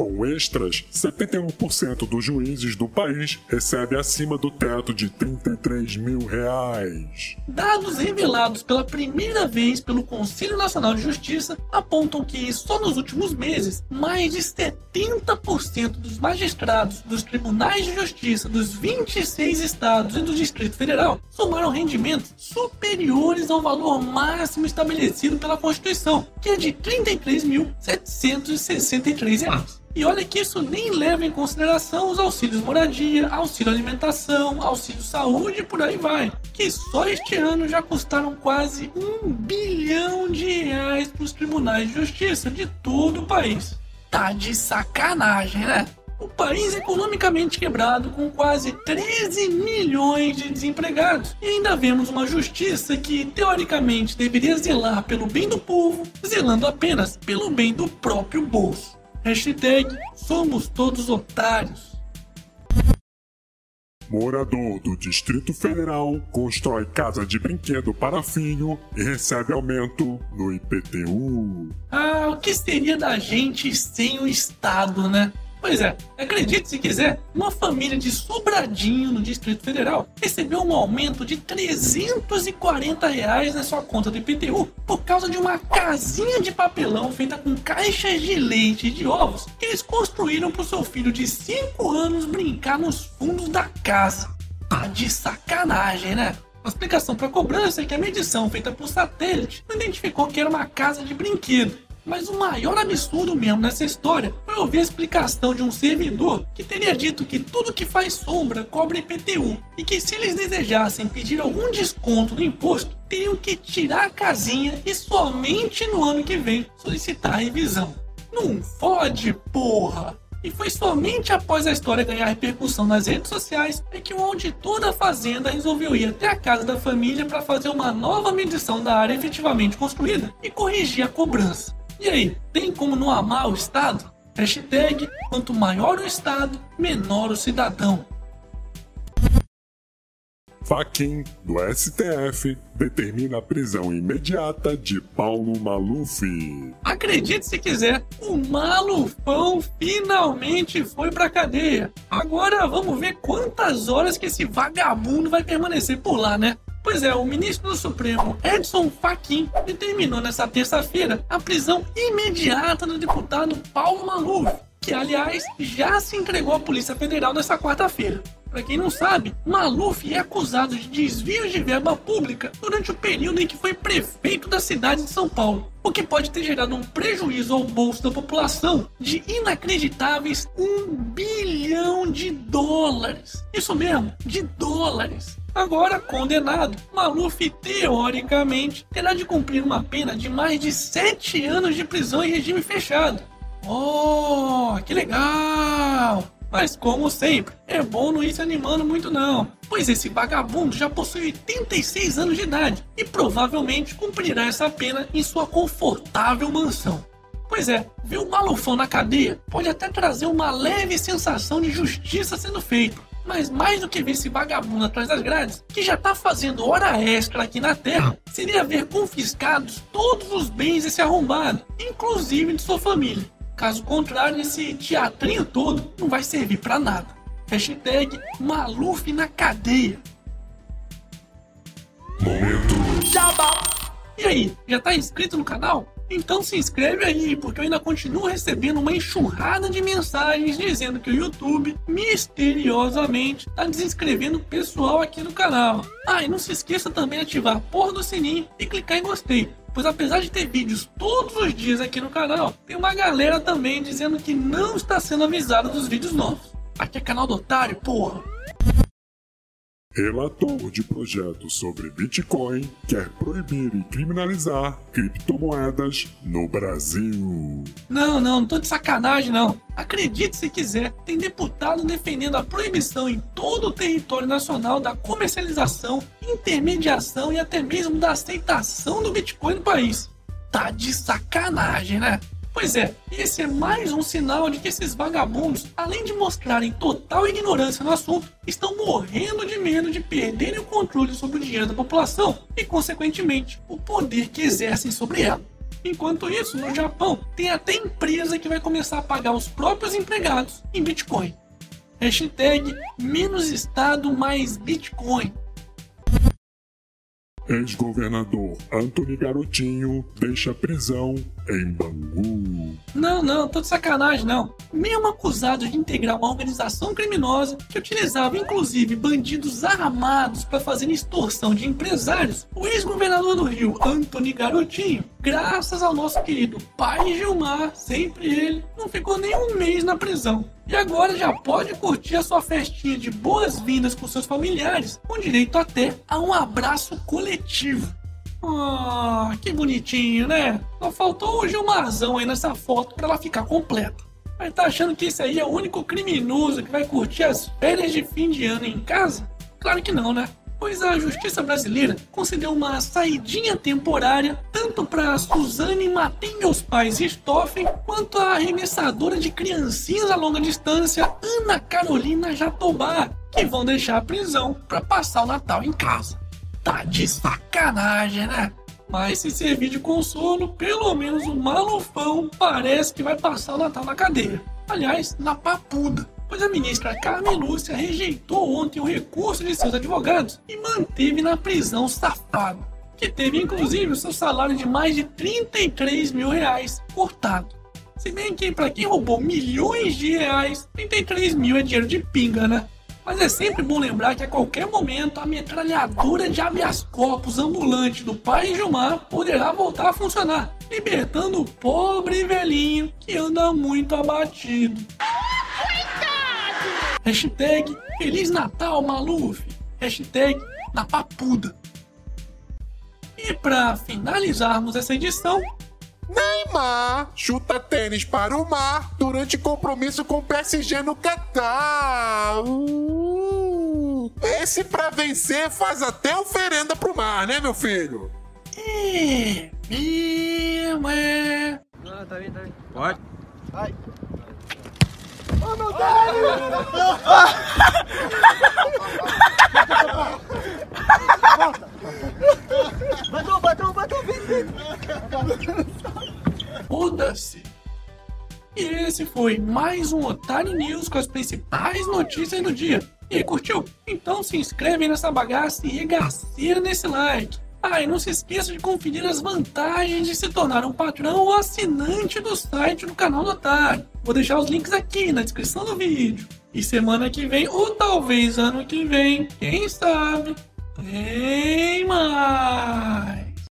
Com extras, 71% dos juízes do país recebe acima do teto de 33 mil reais. Dados revelados pela primeira vez pelo Conselho Nacional de Justiça apontam que só nos últimos meses, mais de 70% dos magistrados dos tribunais de justiça dos 26 estados e do Distrito Federal somaram rendimentos superiores ao valor máximo estabelecido pela Constituição, que é de 33.763 reais. E olha que isso nem leva em consideração os auxílios moradia, auxílio alimentação, auxílio saúde e por aí vai, que só este ano já custaram quase um bilhão de reais para os tribunais de justiça de todo o país. Tá de sacanagem, né? O país economicamente quebrado, com quase 13 milhões de desempregados. E ainda vemos uma justiça que, teoricamente, deveria zelar pelo bem do povo, zelando apenas pelo bem do próprio bolso. Hashtag somos todos otários. Morador do Distrito Federal constrói casa de brinquedo para filho e recebe aumento no IPTU. Ah, o que seria da gente sem o Estado, né? Pois é, acredite se quiser, uma família de Sobradinho, no Distrito Federal, recebeu um aumento de 340 reais na sua conta do IPTU por causa de uma casinha de papelão feita com caixas de leite e de ovos que eles construíram para o seu filho de 5 anos brincar nos fundos da casa. Tá de sacanagem, né? A explicação para a cobrança é que a medição feita por satélite não identificou que era uma casa de brinquedo mas o maior absurdo mesmo nessa história foi ouvir a explicação de um servidor que teria dito que tudo que faz sombra cobra IPTU e que se eles desejassem pedir algum desconto no imposto, teriam que tirar a casinha e somente no ano que vem solicitar a revisão. Não fode, porra! E foi somente após a história ganhar repercussão nas redes sociais é que o auditor da fazenda resolveu ir até a casa da família para fazer uma nova medição da área efetivamente construída e corrigir a cobrança. E aí, tem como não amar o Estado? Hashtag, quanto maior o Estado, menor o cidadão. Faquin, do STF, determina a prisão imediata de Paulo Maluf. Acredite se quiser, o Malufão finalmente foi pra cadeia. Agora vamos ver quantas horas que esse vagabundo vai permanecer por lá, né? Pois é, o ministro do Supremo, Edson Fachin, determinou nessa terça-feira a prisão imediata do deputado Paulo Maluf, que aliás já se entregou à Polícia Federal nessa quarta-feira. Para quem não sabe, Maluf é acusado de desvio de verba pública durante o período em que foi prefeito da cidade de São Paulo, o que pode ter gerado um prejuízo ao bolso da população de inacreditáveis um bilhão de dólares. Isso mesmo, de dólares. Agora condenado, Maluf teoricamente terá de cumprir uma pena de mais de 7 anos de prisão em regime fechado. Oh, que legal! Mas como sempre, é bom não ir se animando muito não, pois esse vagabundo já possui 86 anos de idade e provavelmente cumprirá essa pena em sua confortável mansão. Pois é, ver o malufão na cadeia pode até trazer uma leve sensação de justiça sendo feita, mas mais do que ver esse vagabundo atrás das grades, que já tá fazendo hora extra aqui na Terra, seria ver confiscados todos os bens desse arrombado, inclusive de sua família. Caso contrário, esse teatrinho todo não vai servir para nada. Hashtag Maluf na cadeia. Momento. Jabá. E aí, já tá inscrito no canal? Então se inscreve aí, porque eu ainda continuo recebendo uma enxurrada de mensagens dizendo que o YouTube misteriosamente tá desinscrevendo o pessoal aqui no canal. Ah, e não se esqueça também de ativar a porra do sininho e clicar em gostei. Pois apesar de ter vídeos todos os dias aqui no canal, tem uma galera também dizendo que não está sendo avisada dos vídeos novos. Aqui é canal do otário, porra. Relator de projeto sobre Bitcoin quer proibir e criminalizar criptomoedas no Brasil. Não, não, não tô de sacanagem não. Acredite se quiser, tem deputado defendendo a proibição em todo o território nacional da comercialização, intermediação e até mesmo da aceitação do Bitcoin no país. Tá de sacanagem, né? Pois é, esse é mais um sinal de que esses vagabundos, além de mostrarem total ignorância no assunto, estão morrendo de medo de perderem o controle sobre o dinheiro da população e, consequentemente, o poder que exercem sobre ela. Enquanto isso, no Japão, tem até empresa que vai começar a pagar os próprios empregados em Bitcoin. Hashtag menos Estado mais Bitcoin. Ex-governador Antony Garotinho deixa prisão em Bangu. Não, não, tô de sacanagem não. Mesmo acusado de integrar uma organização criminosa que utilizava inclusive bandidos armados para fazer extorsão de empresários, o ex-governador do Rio, Antony Garotinho, graças ao nosso querido pai Gilmar, sempre ele, não ficou nem um mês na prisão. E agora já pode curtir a sua festinha de boas-vindas com seus familiares, com direito até a um abraço coletivo. Ah, que bonitinho, né? Só faltou o Gilmarzão aí nessa foto para ela ficar completa. Mas tá achando que esse aí é o único criminoso que vai curtir as férias de fim de ano em casa? Claro que não, né? Pois a justiça brasileira concedeu uma saidinha temporária tanto para Suzane Matem meus pais Stoffen quanto a arremessadora de criancinhas a longa distância Ana Carolina Jatobá, que vão deixar a prisão para passar o Natal em casa. Tá de sacanagem, né? Mas se servir de consolo, pelo menos o malufão parece que vai passar o Natal na cadeia. Aliás, na papuda. Pois a ministra Carmen Lúcia rejeitou ontem o recurso de seus advogados e manteve na prisão safado, que teve inclusive o seu salário de mais de 33 mil reais cortado. Se bem que para quem roubou milhões de reais, 33 mil é dinheiro de pinga, né? Mas é sempre bom lembrar que a qualquer momento a metralhadora de habeas corpus ambulante do pai Gilmar poderá voltar a funcionar, libertando o pobre velhinho que anda muito abatido. Hashtag Feliz Natal, Maluf. Hashtag na papuda. E para finalizarmos essa edição, Neymar chuta tênis para o mar durante compromisso com o PSG no Catar. Uh, esse pra vencer faz até oferenda pro mar, né, meu filho? é mesmo é. Não, tá bem, tá bem. Pode. Ai. Bateu, bateu, bateu. Foda-se. E esse foi mais um Otário News com as principais notícias do dia. E curtiu? Então se inscreve nessa bagaça e regaceira nesse like. Ah, e não se esqueça de conferir as vantagens de se tornar um patrão ou assinante do site do canal do Otário. Vou deixar os links aqui na descrição do vídeo. E semana que vem, ou talvez ano que vem, quem sabe, tem mais.